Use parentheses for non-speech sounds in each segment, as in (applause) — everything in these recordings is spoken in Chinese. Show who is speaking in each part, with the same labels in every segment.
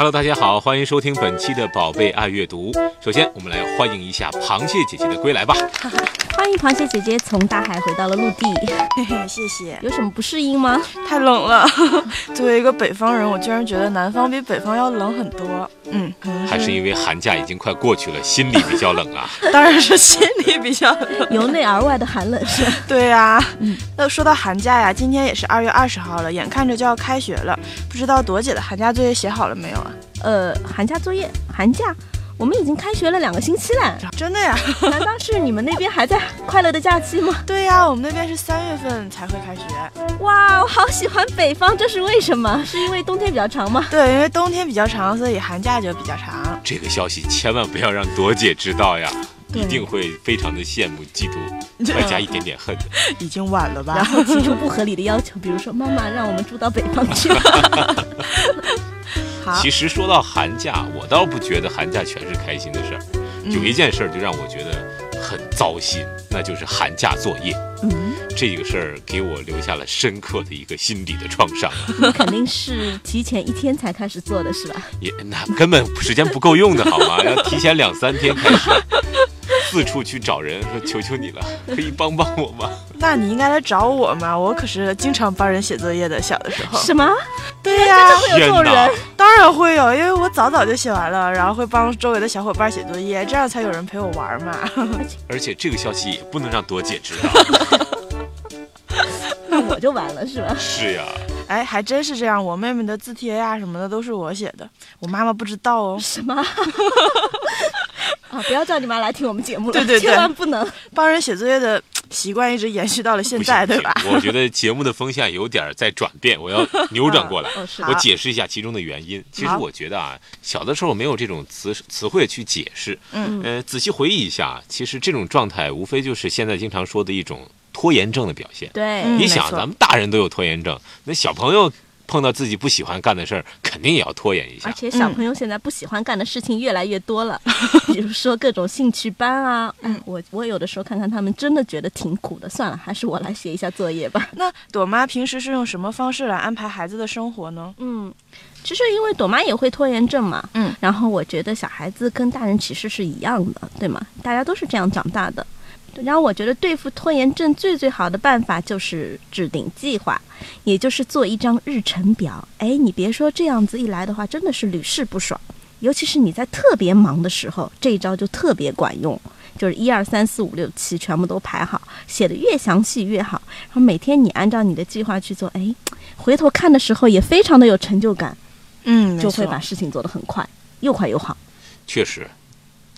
Speaker 1: Hello，大家好，欢迎收听本期的宝贝爱阅读。首先，我们来欢迎一下螃蟹姐姐的归来吧。
Speaker 2: 哈 (laughs) 哈欢迎螃蟹姐姐从大海回到了陆地，
Speaker 3: 嘿嘿，谢谢。
Speaker 2: 有什么不适应吗？
Speaker 3: 太冷了。(laughs) 作为一个北方人，我居然觉得南方比北方要冷很多。
Speaker 1: 嗯，还是因为寒假已经快过去了，心里比较冷啊。(laughs)
Speaker 3: 当然是心里比较冷，
Speaker 2: 由内而外的寒冷是。
Speaker 3: 对呀。嗯。那说到寒假呀，今天也是二月二十号了，眼看着就要开学了，不知道朵姐的寒假作业写好了没有啊？
Speaker 2: 呃，寒假作业，寒假。我们已经开学了两个星期了，
Speaker 3: 真的呀？
Speaker 2: 难道是你们那边还在快乐的假期吗？(laughs)
Speaker 3: 对呀，我们那边是三月份才会开学。
Speaker 2: 哇，我好喜欢北方，这是为什么？是因为冬天比较长吗？
Speaker 3: 对，因为冬天比较长，所以寒假就比较长。
Speaker 1: 这个消息千万不要让朵姐知道呀，一定会非常的羡慕、嫉妒，外加一点点恨。(laughs)
Speaker 3: 已经晚了吧？
Speaker 2: 然后提出不合理的要求，比如说妈妈让我们住到北方去。(laughs)
Speaker 1: 其实说到寒假，我倒不觉得寒假全是开心的事儿。有一件事儿就让我觉得很糟心，那就是寒假作业。嗯，这个事儿给我留下了深刻的一个心理的创伤。
Speaker 2: 你 (laughs) 肯定是提前一天才开始做的是吧？
Speaker 1: 也那根本时间不够用的好吗？(laughs) 要提前两三天开始。四处去找人说：“求求你了，可以帮帮我吗？”
Speaker 3: 那你应该来找我嘛，我可是经常帮人写作业的。小的时候，
Speaker 2: 什么？
Speaker 3: 对呀，
Speaker 2: 会有这种人？
Speaker 3: 当然会有，因为我早早就写完了，然后会帮周围的小伙伴写作业，这样才有人陪我玩嘛。(laughs)
Speaker 1: 而且这个消息也不能让朵姐知道，(laughs)
Speaker 2: 那我就完了是吧？
Speaker 1: 是呀。
Speaker 3: 哎，还真是这样，我妹妹的字帖呀什么的都是我写的，我妈妈不知道哦。
Speaker 2: 什么？(laughs) 啊！不要叫你妈来听我们节目了，
Speaker 3: 对对对，
Speaker 2: 千万不能
Speaker 3: 帮人写作业的习惯一直延续到了现在，对吧？
Speaker 1: 我觉得节目的风向有点在转变，我要 (laughs) 扭转过来。我解释一下其中的原因。其实我觉得啊，小的时候没有这种词词汇去解释。嗯呃，仔细回忆一下，其实这种状态无非就是现在经常说的一种拖延症的表现。
Speaker 2: 对，
Speaker 1: 你想，咱们大人都有拖延症，那小朋友。碰到自己不喜欢干的事儿，肯定也要拖延一下。
Speaker 2: 而且小朋友现在不喜欢干的事情越来越多了，(laughs) 比如说各种兴趣班啊。嗯，我我有的时候看看他们，真的觉得挺苦的。算了，还是我来写一下作业吧。(laughs)
Speaker 3: 那朵妈平时是用什么方式来安排孩子的生活呢？
Speaker 2: 嗯，其实因为朵妈也会拖延症嘛。嗯，然后我觉得小孩子跟大人其实是一样的，对吗？大家都是这样长大的。然后我觉得对付拖延症最最好的办法就是制定计划，也就是做一张日程表。哎，你别说这样子一来的话，真的是屡试不爽。尤其是你在特别忙的时候，这一招就特别管用。就是一二三四五六七全部都排好，写的越详细越好。然后每天你按照你的计划去做，哎，回头看的时候也非常的有成就感。
Speaker 3: 嗯，
Speaker 2: 就会把事情做得很快，又快又好。
Speaker 1: 确实。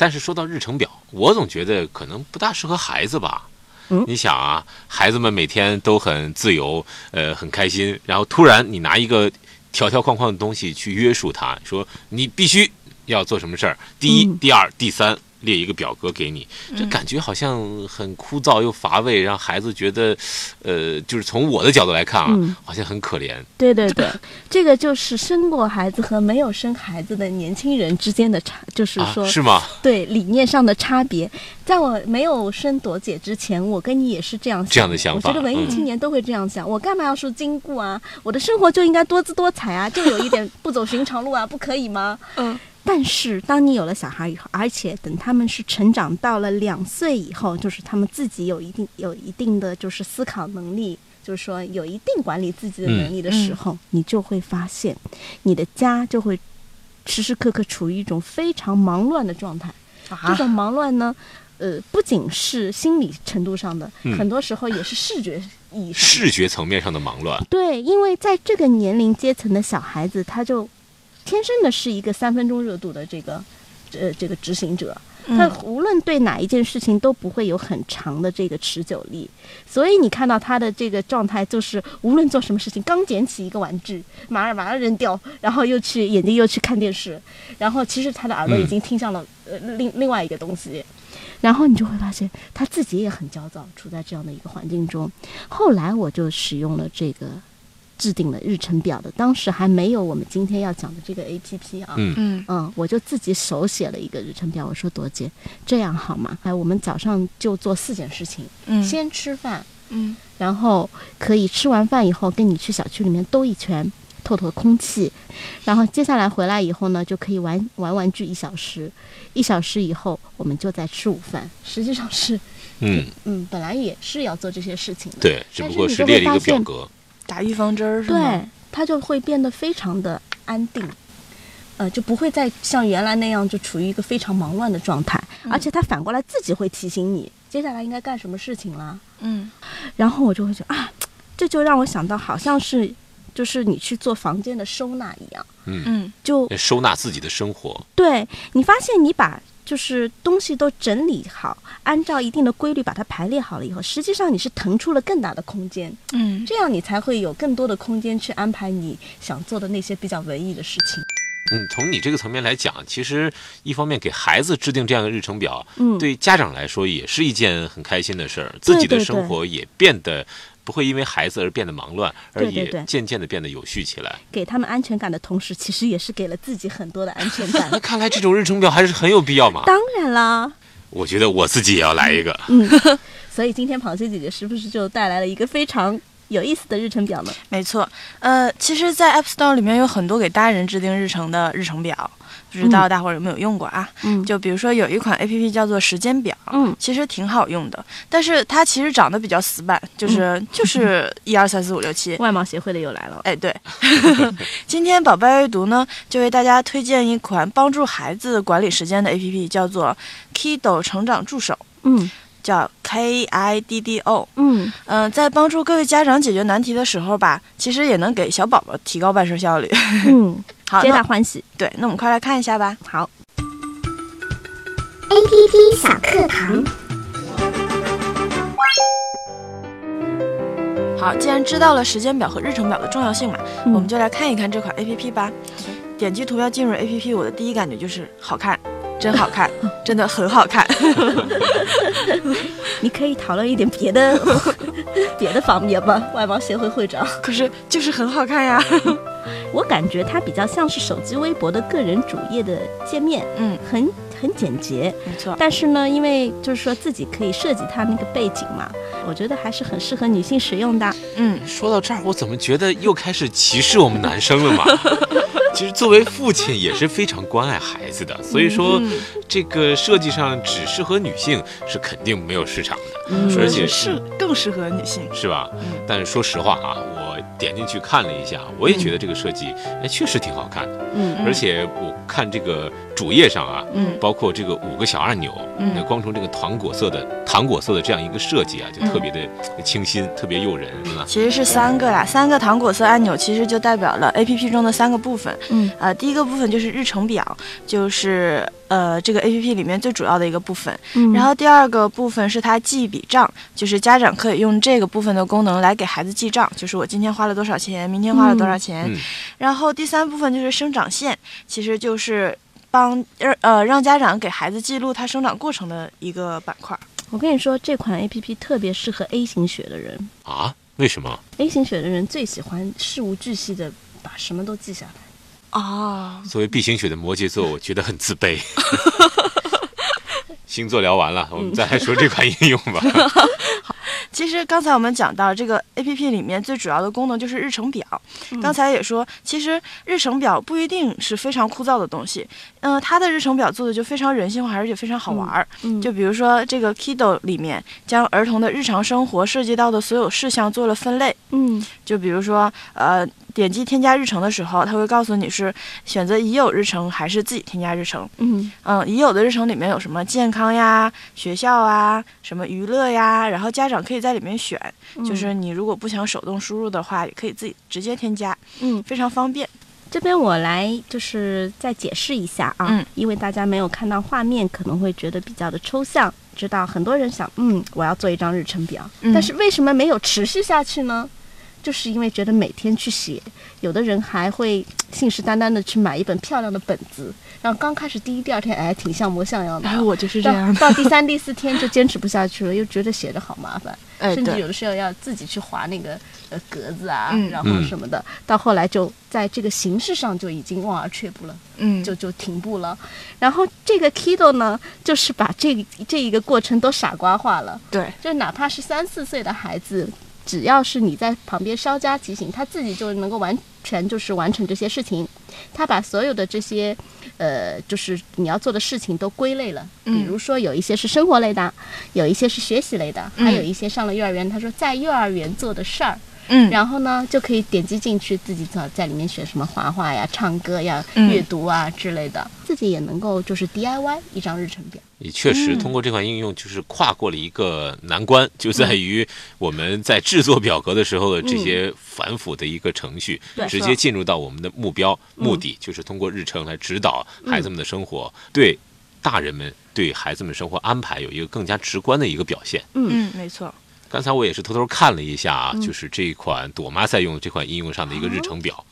Speaker 1: 但是说到日程表，我总觉得可能不大适合孩子吧。嗯，你想啊，孩子们每天都很自由，呃，很开心，然后突然你拿一个条条框框的东西去约束他，说你必须要做什么事儿，第一、第二、第三。列一个表格给你，这感觉好像很枯燥又乏味，让孩子觉得，呃，就是从我的角度来看啊，好像很可怜。
Speaker 2: 对对对，这个就是生过孩子和没有生孩子的年轻人之间的差，就是说，
Speaker 1: 是吗？
Speaker 2: 对，理念上的差别。在我没有生朵姐之前，我跟你也是这样
Speaker 1: 这样的想
Speaker 2: 法。我觉得文艺青年都会这样想，我干嘛要说禁锢啊？我的生活就应该多姿多彩啊，就有一点不走寻常路啊，不可以吗？嗯。但是，当你有了小孩以后，而且等他们是成长到了两岁以后，就是他们自己有一定有一定的就是思考能力，就是说有一定管理自己的能力的时候，你就会发现，你的家就会时时刻刻处于一种非常忙乱的状态。这种忙乱呢，呃，不仅是心理程度上的，很多时候也是视觉意
Speaker 1: 视觉层面上的忙乱。
Speaker 2: 对，因为在这个年龄阶层的小孩子，他就。天生的是一个三分钟热度的这个，呃，这个执行者，他无论对哪一件事情都不会有很长的这个持久力，所以你看到他的这个状态，就是无论做什么事情，刚捡起一个玩具，马上马上扔掉，然后又去眼睛又去看电视，然后其实他的耳朵已经听向了呃另另外一个东西，然后你就会发现他自己也很焦躁，处在这样的一个环境中。后来我就使用了这个制定了日程表的，当时还没有我们今天要讲的这个 A P P 啊。
Speaker 1: 嗯
Speaker 3: 嗯
Speaker 2: 嗯，我就自己手写了一个日程表。我说朵姐，这样好吗？哎，我们早上就做四件事情：
Speaker 3: 嗯
Speaker 2: 先吃饭，
Speaker 3: 嗯
Speaker 2: 然后可以吃完饭以后跟你去小区里面兜一圈，透透空气。然后接下来回来以后呢，就可以玩玩玩具一小时。一小时以后，我们就在吃午饭。实际上是，
Speaker 1: 嗯，
Speaker 2: 嗯，本来也是要做这些事情的。
Speaker 1: 对，只不过
Speaker 2: 但是你就
Speaker 1: 是列了一个
Speaker 2: 会发现
Speaker 1: 表格。
Speaker 3: 打预防针儿是吗？
Speaker 2: 对，它就会变得非常的安定，呃，就不会再像原来那样就处于一个非常忙乱的状态，而且它反过来自己会提醒你接下来应该干什么事情了。
Speaker 3: 嗯
Speaker 2: 然后我就会觉得啊，这就让我想到好像是就是你去做房间的收纳一样，
Speaker 1: 嗯，
Speaker 3: 嗯
Speaker 2: 就
Speaker 1: 收纳自己的生活。
Speaker 2: 对你发现你把。就是东西都整理好，按照一定的规律把它排列好了以后，实际上你是腾出了更大的空间，
Speaker 3: 嗯。
Speaker 2: 这样你才会有更多的空间去安排你想做的那些比较文艺的事情。
Speaker 1: 嗯，从你这个层面来讲，其实一方面给孩子制定这样的日程表，
Speaker 2: 嗯，
Speaker 1: 对家长来说也是一件很开心的事儿，自己的生活也变得不会因为孩子而变得忙乱，而也渐渐的变得有序起来。
Speaker 2: 给他们安全感的同时，其实也是给了自己很多的安全感 (laughs)
Speaker 1: 那。看来这种日程表还是很有必要嘛。
Speaker 2: 当然啦，
Speaker 1: 我觉得我自己也要来一个。
Speaker 2: 嗯，(laughs) 所以今天螃蟹姐姐是不是就带来了一个非常有意思的日程表呢？
Speaker 3: 没错，呃，其实，在 App Store 里面有很多给大人制定日程的日程表，不知道大伙儿有没有用过啊？
Speaker 2: 嗯
Speaker 3: 就比如说有一款 APP 叫做时间表，
Speaker 2: 嗯
Speaker 3: 其实挺好用的，但是它其实长得比较死板，就是、就是 (laughs) 一二三四五六七。
Speaker 2: 外貌协会的又来了。
Speaker 3: 哎，对，(laughs) 今天宝贝阅读呢，就为大家推荐一款帮助孩子管理时间的 APP，叫做 Kido 成长助手，
Speaker 2: 嗯
Speaker 3: 叫 K I D D O。
Speaker 2: 嗯，
Speaker 3: 嗯、在帮助各位家长解决难题的时候吧，其实也能给小宝宝提高办事效率。
Speaker 2: 嗯，(laughs)
Speaker 3: 好，
Speaker 2: 皆大欢喜。
Speaker 3: 对，那我们快来看一下吧。
Speaker 2: 好
Speaker 4: ，A P P 小课堂。
Speaker 3: 好，既然知道了时间表和日程表的重要性嘛，
Speaker 2: 嗯
Speaker 3: 我们就来看一看这款 APP 吧。点击图标进入 APP，我的第一感觉就是好看，真好看，真的很好看。(laughs)
Speaker 2: 你可以讨论一点别的 (laughs) 别的方面吗？外貌协会会长，
Speaker 3: 可是就是很好看呀。(laughs)
Speaker 2: 我感觉它比较像是手机微博的个人主页的界面，
Speaker 3: 嗯，
Speaker 2: 很很简洁。
Speaker 3: 没错。
Speaker 2: 但是呢，因为就是说自己可以设计它那个背景嘛，我觉得还是很适合女性使用的。
Speaker 3: 嗯，
Speaker 1: 说到这儿，我怎么觉得又开始歧视我们男生了嘛？其实作为父亲也是非常关爱孩子的，所以说
Speaker 3: 嗯。
Speaker 1: 这个设计上只适合女性是肯定没有市场的，
Speaker 2: 嗯
Speaker 1: 而且
Speaker 3: 是更适合女性。
Speaker 1: 是吧？
Speaker 3: 嗯
Speaker 1: 但是说实话啊，我点进去看了一下，我也觉得这个设计哎确实挺好看的，
Speaker 2: 嗯
Speaker 1: 而且我看这个主页上啊，
Speaker 3: 嗯
Speaker 1: 包括这个五个小按钮，
Speaker 3: 嗯
Speaker 1: 那光从这个糖果色的糖果色的这样一个设计啊，就特别的清新，特别诱人啊。
Speaker 3: 其实是三个啦，三个糖果色按钮其实就代表了 A P P 中的三个部分。
Speaker 2: 嗯
Speaker 3: 呃，第一个部分就是日程表，就是呃这个 A P P 里面最主要的一个部分。
Speaker 2: 嗯
Speaker 3: 然后第二个部分是它记笔账，就是家长可以用这个部分的功能来给孩子记账，就是我今天花了多少钱，明天花了多少钱。
Speaker 1: 嗯
Speaker 3: 然后第三部分就是生长线，其实就是帮呃呃让家长给孩子记录他生长过程的一个板块。
Speaker 2: 我跟你说，这款 A P P 特别适合 A 型血的人。
Speaker 1: 啊？为什么
Speaker 2: ？A 型血的人最喜欢事无巨细的把什么都记下来。
Speaker 3: 哦，
Speaker 1: 作为 B 型血的摩羯座，我觉得很自卑。(laughs) 星座聊完了，我们再来说这款应用吧。(laughs)
Speaker 3: 其实刚才我们讲到这个 A P P 里面最主要的功能就是日程表。刚才也说，其实日程表不一定是非常枯燥的东西。嗯、它的日程表做的就非常人性化，而且非常好玩儿。
Speaker 2: 嗯
Speaker 3: 就比如说这个 Kido 里面将儿童的日常生活涉及到的所有事项做了分类。
Speaker 2: 嗯
Speaker 3: 就比如说，呃，点击添加日程的时候，它会告诉你是选择已有日程还是自己添加日程。
Speaker 2: 嗯
Speaker 3: 嗯，已有的日程里面有什么健康呀、学校啊、什么娱乐呀，然后家长可以在里面选，就是你如果不想手动输入的话，也可以自己直接添加，
Speaker 2: 嗯，
Speaker 3: 非常方便。
Speaker 2: 这边我来就是再解释一下啊，
Speaker 3: 嗯
Speaker 2: 因为大家没有看到画面，可能会觉得比较的抽象。知道很多人想，嗯，我要做一张日程表，
Speaker 3: 嗯
Speaker 2: 但是为什么没有持续下去呢？就是因为觉得每天去写，有的人还会信誓旦旦的去买一本漂亮的本子，然后刚开始第一、第二天，哎，挺像模像样的。
Speaker 3: 然后我就是这样，
Speaker 2: 到第三、第四天就坚持不下去了，又觉得写的好麻烦，(laughs)
Speaker 3: 哎，
Speaker 2: 甚至有的时候要自己去划那个呃格子啊，
Speaker 3: 嗯
Speaker 2: 然后什么的。到后来就在这个形式上就已经望而却步了。
Speaker 3: 嗯，
Speaker 2: 就就停步了。然后这个 Kido 呢，就是把这个这一个过程都傻瓜化了。
Speaker 3: 对，
Speaker 2: 就哪怕是三四岁的孩子，只要是你在旁边稍加提醒，他自己就能够完全就是完成这些事情。他把所有的这些，呃，就是你要做的事情都归类了。
Speaker 3: 嗯
Speaker 2: 比如说有一些是生活类的，有一些是学习类的，
Speaker 3: 嗯
Speaker 2: 还有一些上了幼儿园，他说在幼儿园做的事儿。
Speaker 3: 嗯，
Speaker 2: 然后呢，就可以点击进去，自己在在里面学什么画画呀、唱歌呀、
Speaker 3: 嗯
Speaker 2: 阅读啊之类的，自己也能够就是 DIY 一张日程表。
Speaker 1: 也确实，
Speaker 2: 嗯。
Speaker 1: 通过这款应用，就是跨过了一个难关，就在于我们在制作表格的时候的这些繁复的一个程序，
Speaker 2: 对
Speaker 1: 直接进入到我们的目标、
Speaker 2: 嗯
Speaker 1: 目的，就是通过日程来指导孩子们的生活，对大人们对孩子们生活安排有一个更加直观的一个表现。
Speaker 3: 嗯，没错，
Speaker 1: 刚才我也是偷偷看了一下啊，
Speaker 2: 嗯
Speaker 1: 就是这一款朵妈在用的这款应用上的一个日程表，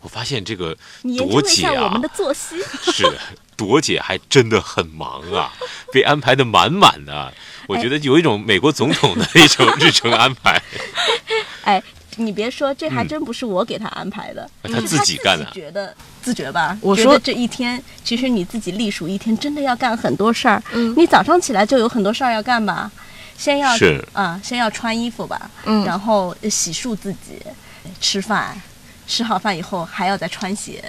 Speaker 1: 我发现这个朵姐啊
Speaker 2: 下我们的，作息，
Speaker 1: 是朵姐还真的很忙啊，(laughs) 被安排的满满的。我觉得有一种美国总统的一种日程安排，(laughs)
Speaker 2: 哎，你别说，这还真不是我给他安排的，(laughs)
Speaker 1: 嗯他自己干的
Speaker 2: 自觉得自觉吧？
Speaker 3: 我说
Speaker 2: 觉得这一天，其实你自己隶属一天，真的要干很多事儿。
Speaker 3: 嗯
Speaker 2: 你早上起来就有很多事儿要干吧，先要
Speaker 1: 是
Speaker 2: 啊，先要穿衣服吧，
Speaker 3: 嗯
Speaker 2: 然后洗漱自己，吃饭，吃好饭以后还要再穿鞋。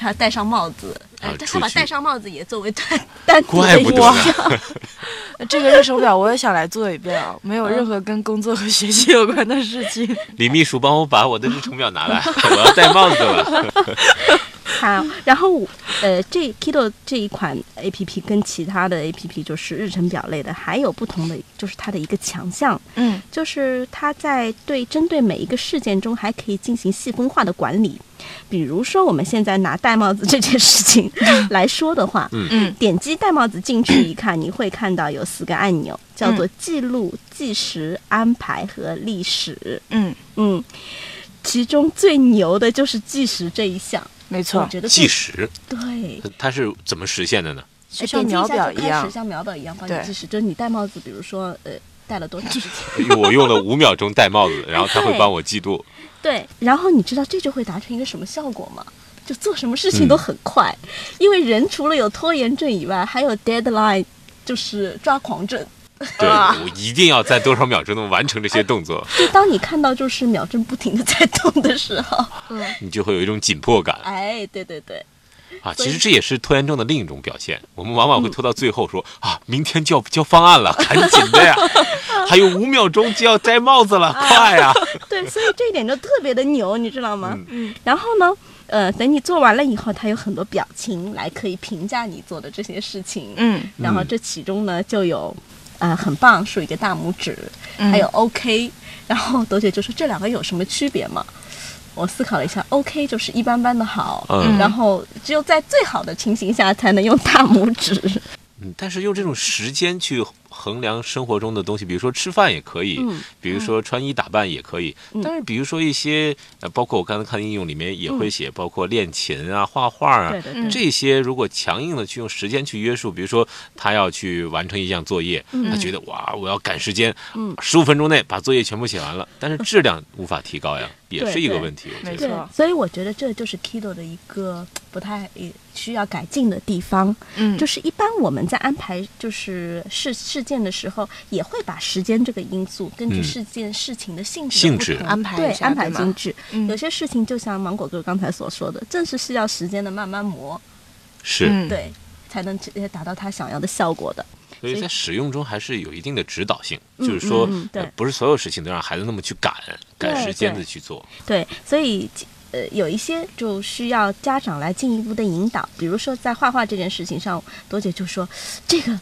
Speaker 2: 还戴上帽子，
Speaker 1: 啊
Speaker 2: 呃，他把戴上帽子也作为单 (laughs) 单独的
Speaker 1: 怪不得
Speaker 2: 一项。(laughs)
Speaker 3: 这个热手表我也想来做一遍啊，没有任何跟工作和学习有关的事情。
Speaker 1: 李秘书帮我把我的日程表拿来，(laughs) 我要戴帽子了。
Speaker 2: 好，然后呃，这 Kido 这一款 A P P 跟其他的 A P P 就是日程表类的，还有不同的，就是它的一个强项，
Speaker 3: 嗯。
Speaker 2: 就是它在对针对每一个事件中还可以进行细分化的管理。比如说，我们现在拿戴帽子这件事情来说的话，
Speaker 3: 嗯。
Speaker 2: 点击戴帽子进去一看，你会看到有四个按钮，叫做记录、计时、安排和历史。
Speaker 3: 嗯，
Speaker 2: 嗯，其中最牛的就是计时这一项，我
Speaker 3: 没错，
Speaker 2: 觉得
Speaker 1: 计时，
Speaker 2: 对。
Speaker 1: 它是怎么实现的呢？
Speaker 3: 就像秒表一样。
Speaker 2: 像秒表一样帮你计时，就是你戴帽子，比如说呃戴了多长时间，
Speaker 1: 我用了五秒钟戴帽子，然后它会帮我记录。(laughs)
Speaker 2: 对，然后你知道这就会达成一个什么效果吗？就做什么事情都很快，因为人除了有拖延症以外，还有 deadline，就是抓狂症。(laughs)
Speaker 1: 对，我一定要在多少秒之内完成这些动作，(laughs)
Speaker 2: 就当你看到就是秒针不停的在动的时候，
Speaker 1: 你就会有一种紧迫感。
Speaker 2: 哎，对对对，
Speaker 1: 啊。其实这也是拖延症的另一种表现。我们往往会拖到最后说 (laughs) 啊，明天就要交方案了，赶紧的呀，还有五秒钟就要摘帽子了，快呀！
Speaker 2: 对，所以这一点就特别的牛，你知道吗？
Speaker 3: 嗯。
Speaker 2: 然后呢，呃，等你做完了以后，他有很多表情来可以评价你做的这些事情。
Speaker 3: 嗯。
Speaker 2: 然后这其中呢就有，啊、很棒，竖一个大拇指，
Speaker 3: 嗯
Speaker 2: 还有 OK。然后朵姐就说这两个有什么区别吗？我思考了一下，OK 就是一般般的好，
Speaker 1: 嗯
Speaker 2: 然后只有在最好的情形下才能用大拇指。
Speaker 1: 嗯，但是用这种时间去衡量生活中的东西，比如说吃饭也可以，
Speaker 2: 嗯
Speaker 1: 比如说穿衣打扮也可以，
Speaker 2: 嗯。
Speaker 1: 但是比如说一些呃，包括我刚才看应用里面也会写，包括练琴啊、画画啊，这些如果强硬的去用时间去约束，比如说他要去完成一项作业，他觉得哇，我要赶时间
Speaker 2: 嗯，
Speaker 1: 十五分钟内把作业全部写完了，但是质量无法提高呀，也是一个问题。我觉得。
Speaker 3: 没错，
Speaker 2: 所以我觉得这就是 Kido 的一个不太呃需要改进的地方。
Speaker 3: 嗯，
Speaker 2: 就是一般我们在安排就是事事件的时候，也会把时间这个因素根据
Speaker 1: 嗯。
Speaker 2: 事件事情的性质
Speaker 1: 性质。
Speaker 3: 安排
Speaker 2: 对安排精致。
Speaker 3: 嗯。
Speaker 2: 有些事情就像芒果哥刚才所说的，正是需要时间的慢慢磨，
Speaker 1: 是，
Speaker 3: 嗯。
Speaker 2: 对，才能直接达到他想要的效果的。
Speaker 1: 所以在使用中还是有一定的指导性，
Speaker 2: 嗯
Speaker 1: 就是说
Speaker 2: 嗯嗯，对。
Speaker 1: 呃不是所有事情都让孩子那么去赶，赶时间的去做。
Speaker 2: 对，所以呃，有一些就需要家长来进一步的引导，比如说在画画这件事情上，多姐就说这个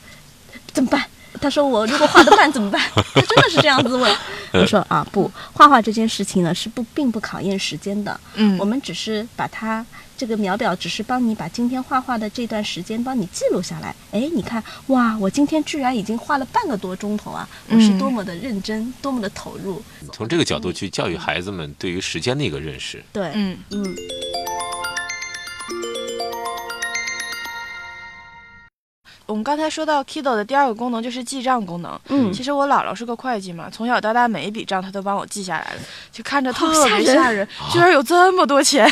Speaker 2: 怎么办？她说我如果画的慢怎么办？他真的是这样子问。我说啊，不，画画这件事情呢是不并不考验时间的，
Speaker 3: 嗯
Speaker 2: 我们只是把它这个秒表，只是帮你把今天画画的这段时间帮你记录下来。哎，你看，哇，我今天居然已经画了半个多钟头啊！我是
Speaker 3: 嗯
Speaker 2: 多么的认真，多么的投入。
Speaker 1: 从这个角度去教育孩子们对于时间的一个认识。
Speaker 2: 对，
Speaker 3: 嗯，
Speaker 2: 嗯
Speaker 3: 我们刚才说到 Kido 的第二个功能就是记账功能。
Speaker 2: 嗯
Speaker 3: 其实我姥姥是个会计嘛，从小到大每一笔账她都帮我记下来了，就看着特
Speaker 2: 好吓人
Speaker 3: 别吓人，居然有这么多钱。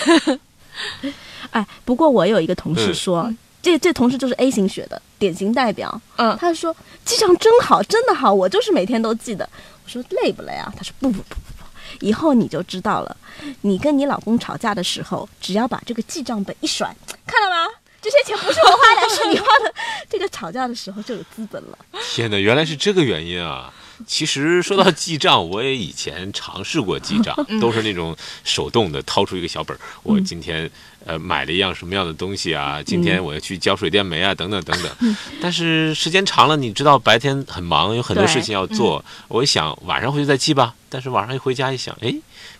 Speaker 3: (laughs)
Speaker 2: 哎，不过我有一个同事
Speaker 1: 嗯
Speaker 2: 说，这这同事就是 A 型血的典型代表。
Speaker 3: 嗯
Speaker 2: 他说记账真好，真的好，我就是每天都记的。我说累不累啊？他说不不不不不，以后你就知道了。你跟你老公吵架的时候，只要把这个记账本一甩，看到吗？这些钱不是我花的，是你花的。这个吵架的时候就有资本了。
Speaker 1: 天哪，原来是这个原因啊！其实说到记账，我也以前尝试过记账，都是那种手动的，掏出一个小本儿，我今天呃买了一样什么样的东西啊，今天我要去交水电煤啊，等等等等。但是时间长了，你知道白天很忙，有很多事情要做，我一想晚上回去再记吧。但是晚上一回家一想，哎，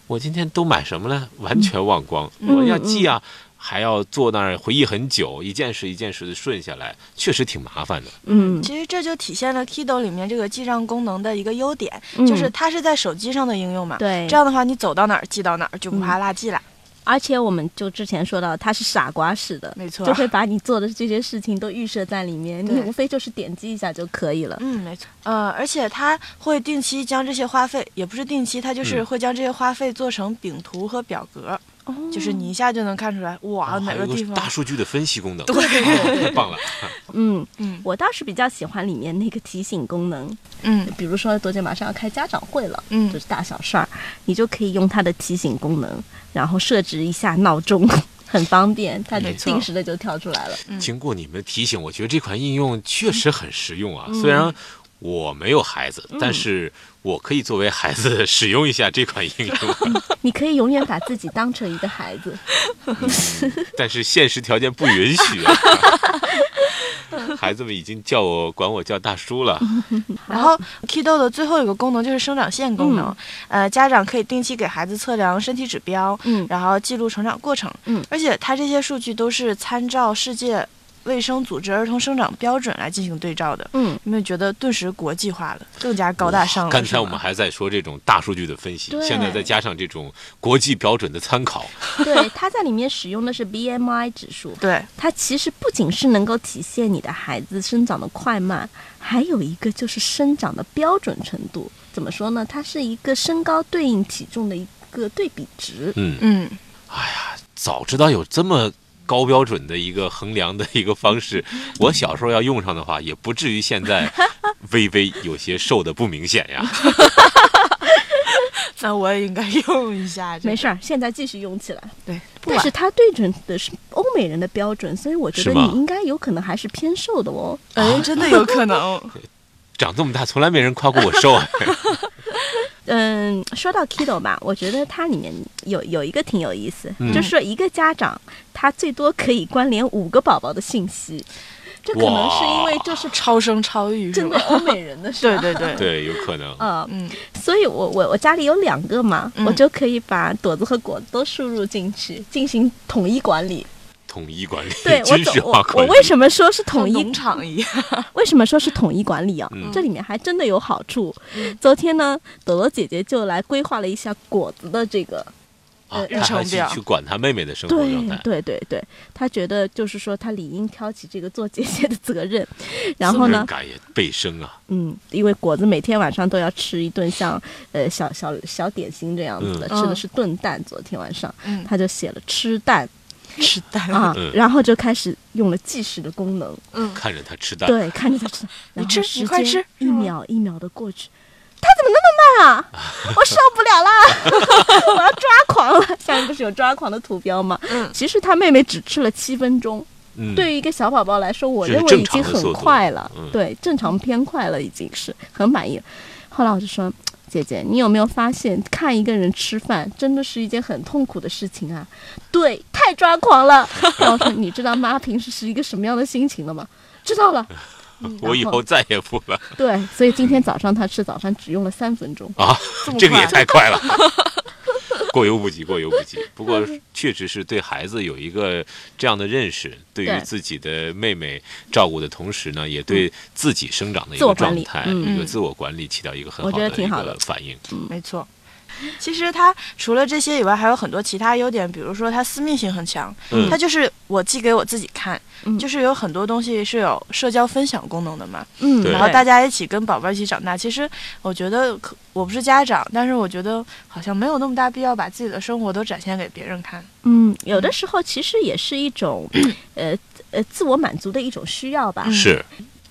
Speaker 1: 我今天都买什么了？完全忘光，我要记啊。还要坐那儿回忆很久，一件事一件事的顺下来，确实挺麻烦的。
Speaker 2: 嗯，
Speaker 3: 其实这就体现了 Kido 里面这个记账功能的一个优点，
Speaker 2: 嗯
Speaker 3: 就是它是在手机上的应用嘛。
Speaker 2: 对
Speaker 3: 这样的话，你走到哪儿记到哪儿，就不怕落记了。
Speaker 2: 而且我们就之前说到，它是傻瓜式的，
Speaker 3: 没错
Speaker 2: 就会把你做的这些事情都预设在里面，你
Speaker 3: 对
Speaker 2: 无非就是点击一下就可以了。
Speaker 3: 嗯，没错。呃，而且它会定期将这些花费，也不是定期，它就是
Speaker 1: 嗯
Speaker 3: 会将这些花费做成饼图和表格，就是你一下就能看出来，哇，
Speaker 1: 哦还有一个
Speaker 3: 哪个地方
Speaker 1: 大数据的分析功能，(laughs)
Speaker 3: 对
Speaker 1: 哦太棒了。(laughs)
Speaker 2: 嗯，
Speaker 3: 嗯
Speaker 2: 我倒是比较喜欢里面那个提醒功能，
Speaker 3: 嗯
Speaker 2: 比如说多姐马上要开家长会了，
Speaker 3: 嗯
Speaker 2: 就是大小事儿，你就可以用它的提醒功能，然后设置一下闹钟，(laughs) 很方便，它就定时的就跳出来了。
Speaker 3: 嗯
Speaker 1: 经过你们提醒，我觉得这款应用确实很实用啊。
Speaker 2: 嗯
Speaker 1: 虽然我没有孩子，但是我可以作为孩子使用一下这款应用。(laughs)
Speaker 2: 你可以永远把自己当成一个孩子，
Speaker 1: 但是现实条件不允许啊。孩子们已经叫我管我叫大叔了，(laughs)
Speaker 3: 然后 Kido 的最后一个功能就是生长线功能，呃，家长可以定期给孩子测量身体指标，
Speaker 2: 嗯。
Speaker 3: 然后记录成长过程，
Speaker 2: 嗯。
Speaker 3: 而且它这些数据都是参照世界卫生组织儿童生长标准来进行对照的。
Speaker 2: 嗯，
Speaker 3: 有没有觉得顿时国际化了，更加高大上了？
Speaker 1: 刚才我们还在说这种大数据的分析，现在再加上这种国际标准的参考，(laughs)
Speaker 2: 对，它在里面使用的是 BMI 指数，
Speaker 3: 对，
Speaker 2: 它其实不仅是能够体现你的孩子生长的快慢，还有一个就是生长的标准程度。怎么说呢？它是一个身高对应体重的一个对比值。
Speaker 1: 嗯，
Speaker 3: 嗯，哎呀
Speaker 1: 早知道有这么高标准的一个衡量的一个方式，(laughs) 我小时候要用上的话，也不至于现在 (laughs) 微微有些瘦的不明显呀。(laughs)
Speaker 3: 那我也应该用一下、这个。
Speaker 2: 没事儿，现在继续用起来。
Speaker 3: 对，不
Speaker 2: 但是
Speaker 3: 晚
Speaker 2: 它对准的是欧美人的标准，所以我觉得你应该有可能还是偏瘦的哦。
Speaker 3: 哎，真的有可能。
Speaker 1: 长这么大，从来没人夸过我瘦啊。
Speaker 2: 嗯，说到 Kido 吧，我觉得它里面有有一个挺有意思，
Speaker 1: 嗯
Speaker 2: 就是说一个家长他最多可以关联五个宝宝的信息，这可能是因为就是
Speaker 3: 超生超育是
Speaker 2: 针对？欧美人的，(laughs) 是吧
Speaker 3: 对对对，
Speaker 1: 对，有可能。
Speaker 2: 呃，
Speaker 3: 嗯，
Speaker 2: 所以我我我家里有两个嘛，
Speaker 3: 嗯
Speaker 2: 我就可以把朵子和果子都输入进去，进行统一管理。
Speaker 1: 统一管理，
Speaker 2: 对我我
Speaker 1: 事化管理。
Speaker 2: 我为什么说是统一
Speaker 3: 农场一样。(laughs)
Speaker 2: 为什么说是统一管理啊？
Speaker 1: 嗯
Speaker 2: 这里面还真的有好处。昨天呢，朵朵姐姐就来规划了一下果子的这个，
Speaker 1: 啊，
Speaker 3: 日
Speaker 1: 他还去
Speaker 3: 程表
Speaker 1: 去管他妹妹的生活状态。
Speaker 2: 对对对，她觉得就是说她理应挑起这个做姐姐的责任。然后呢，
Speaker 1: 责任感也倍升啊。
Speaker 2: 嗯，因为果子每天晚上都要吃一顿像呃小小小点心这样子的，
Speaker 3: 嗯
Speaker 2: 吃的是炖蛋。昨天晚上，
Speaker 3: 嗯，
Speaker 2: 她就写了吃蛋
Speaker 3: 吃蛋
Speaker 2: 啊，
Speaker 1: 嗯
Speaker 2: 然后就开始用了计时的功能。
Speaker 3: 嗯，
Speaker 1: 看着他吃蛋，
Speaker 2: 对，看着他吃，(laughs) 然后
Speaker 3: 吃
Speaker 2: 时
Speaker 3: 你快吃一
Speaker 2: 秒一秒的过去，他怎么那么慢啊？(laughs) 我受不了啦！(laughs) 我要抓狂了。下面不是有抓狂的图标吗？
Speaker 3: 嗯
Speaker 2: 其实他妹妹只吃了七分钟，
Speaker 1: 嗯，
Speaker 2: 对于一个小宝宝来说，我认为已经很快了，
Speaker 1: 嗯
Speaker 2: 对，正常偏快了，已经是很满意了。后来我就说。姐姐，你有没有发现看一个人吃饭真的是一件很痛苦的事情啊？对，太抓狂了。(laughs) 然后说，你知道妈平时是一个什么样的心情了吗？知道了。(laughs)
Speaker 1: 我以后再也不了。
Speaker 2: 对，所以今天早上他吃早餐只用了三分钟
Speaker 1: 啊，这个也太快了。(laughs) (laughs) 过犹不及，过犹不及。不过，确实是对孩子有一个这样的认识，对于自己的妹妹照顾的同时呢，也对自己生长的一个状态、一个自我管理起到一个很好的一个反应。
Speaker 3: 嗯，没错。其实它除了这些以外，还有很多其他优点，比如说它私密性很强，它就是我寄给我自己看，就是有很多东西是有社交分享功能的嘛，
Speaker 2: 嗯，
Speaker 3: 然后大家一起跟宝贝一起长大。其实我觉得，可我不是家长，但是我觉得好像没有那么大必要把自己的生活都展现给别人看。
Speaker 2: 嗯，有的时候其实也是一种，(clears throat) 呃呃，自我满足的一种需要吧。
Speaker 1: 是。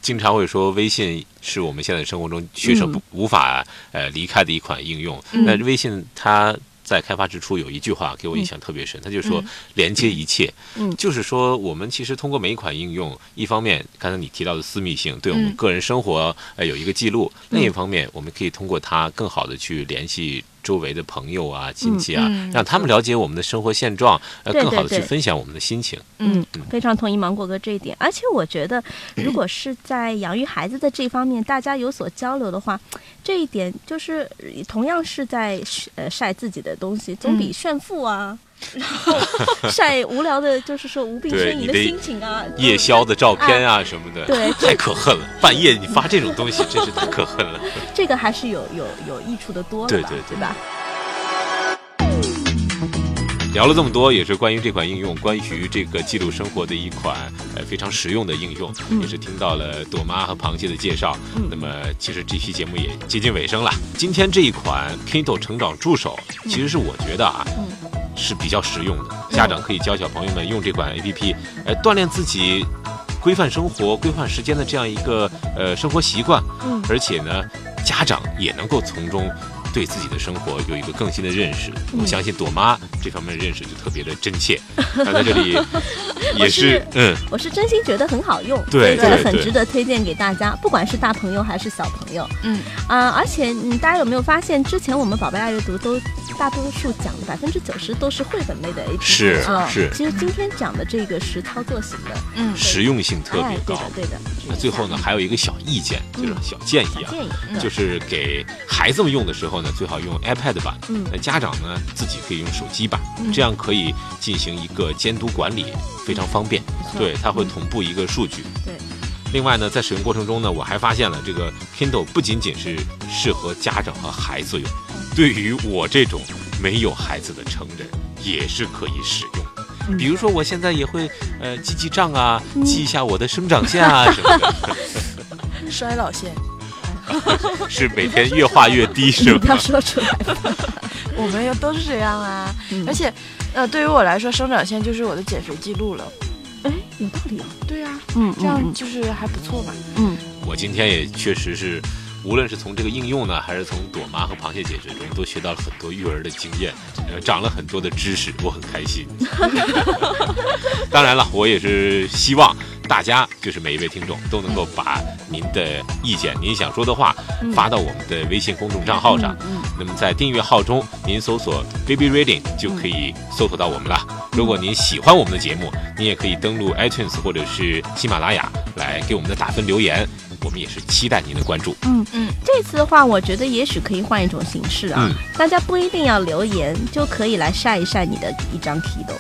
Speaker 1: 经常会说微信是我们现在生活中确实不无法呃离开的一款应用。那微信它在开发之初有一句话给我印象特别深，它就说连接一切。嗯，就是说我们其实通过每一款应用，一方面刚才你提到的私密性，对我们个人生活呃有一个记录；另一方面，我们可以通过它更好的去联系。周围的朋友啊、亲戚啊，让他们了解我们的生活现状，呃，更好的去分享我们的心情。
Speaker 2: 嗯，非常同意芒果哥这一点。而且我觉得，如果是在养育孩子的这方面，大家有所交流的话，(tsk) 这一点就是同样是在呃晒自己的东西，总比炫富啊。然 (laughs) 后晒无聊的，就是说无病呻吟的心情啊，
Speaker 1: 夜宵的照片啊什么的，
Speaker 2: 对，
Speaker 1: 太可恨了。半夜你发这种东西，真是太可恨了。(laughs)
Speaker 2: 这个还是有有有益处的多，
Speaker 1: 对对
Speaker 2: 对吧？
Speaker 1: 聊了这么多，也是关于这款应用，关于这个记录生活的一款呃非常实用的应用，也是听到了朵妈和螃蟹的介绍。那么其实这期节目也接近尾声了。今天这一款 Kindle 成长助手，其实是我觉得啊是比较实用的，家长可以教小朋友们用这款 APP，呃锻炼自己规范生活、规范时间的这样一个呃生活习惯。嗯，而且呢，家长也能够从中。对自己的生活有一个更新的认识，我相信朵妈这方面的认识就特别的真切。(laughs) 那在这里也是，嗯，
Speaker 2: 我是真心觉得很好用，
Speaker 1: 对，
Speaker 2: 觉得很值得推荐给大家，不管是大朋友还是小朋友，嗯啊，而且大家有没有发现，之前我们宝贝爱阅读都大多数讲的百分之九十都是绘本类的 APP，
Speaker 1: 是是。
Speaker 2: 其实今天讲的这个是操作型的，嗯，
Speaker 1: 实用性特别高，
Speaker 2: 对的。
Speaker 1: 那最后呢，还有一个小意见，就是小建议啊，
Speaker 2: 建议
Speaker 1: 就是给孩子们用的时候呢。最好用 iPad 版，那家长呢自己可以用手机版，这样可以进行一个监督管理，非常方便。对，它会同步一个数据。
Speaker 2: 对。
Speaker 1: 另外呢，在使用过程中呢，我还发现了这个 Kindle 不仅仅是适合家长和孩子用，对于我这种没有孩子的成人也是可以使用的。比如说，我现在也会呃记记账啊，记一下我的生长线啊什么的。(laughs)
Speaker 3: 衰老线。(laughs)
Speaker 1: 是每天越画越低，是吗？
Speaker 2: 不要说出来。(laughs)
Speaker 3: 我们又都是这样啊，而且，呃，对于我来说，生长线就是我的减肥记录了。
Speaker 2: 哎，有道理啊。
Speaker 3: 对啊，嗯，这样就是还不错吧。
Speaker 2: 嗯，
Speaker 1: 我今天也确实是，无论是从这个应用呢，还是从朵妈和螃蟹姐姐中，都学到了很多育儿的经验，呃，长了很多的知识，我很开心。(laughs) (laughs) 当然了，我也是希望。大家就是每一位听众都能够把您的意见、您想说的话发到我们的微信公众账号上。那么在订阅号中，您搜索 “baby reading” 就可以搜索到我们了。如果您喜欢我们的节目，您也可以登录 iTunes 或者是喜马拉雅来给我们的打分留言。我们也是期待您的关注。
Speaker 2: 嗯嗯，这次的话，我觉得也许可以换一种形式啊，大家不一定要留言，就可以来晒一晒你的一张 Kindle。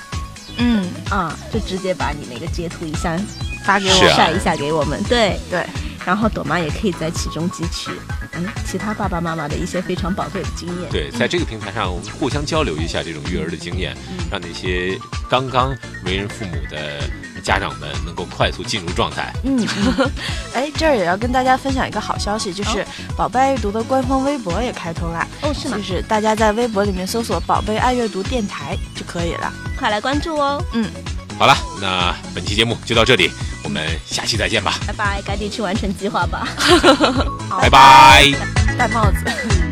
Speaker 2: 嗯啊，就直接把你那个截图一下。发给我晒一下给我们，对
Speaker 3: 对，
Speaker 2: 然后朵妈也可以在其中汲取嗯其他爸爸妈妈的一些非常宝贵的经验。
Speaker 1: 对，在这个平台上，我们互相交流一下这种育儿的经验，让那些刚刚为人父母的家长们能够快速进入状态。
Speaker 3: 嗯，(laughs) 哎，这儿也要跟大家分享一个好消息，就是宝贝爱阅读的官方微博也开通了。
Speaker 2: 哦，是吗？
Speaker 3: 就是大家在微博里面搜索“宝贝爱阅读电台”就可以了，
Speaker 2: 快来关注哦。
Speaker 3: 嗯。
Speaker 1: 好了，那本期节目就到这里，我们下期再见吧。
Speaker 2: 拜拜，赶紧去完成计划吧。(laughs)
Speaker 1: 拜拜，
Speaker 3: 戴帽子。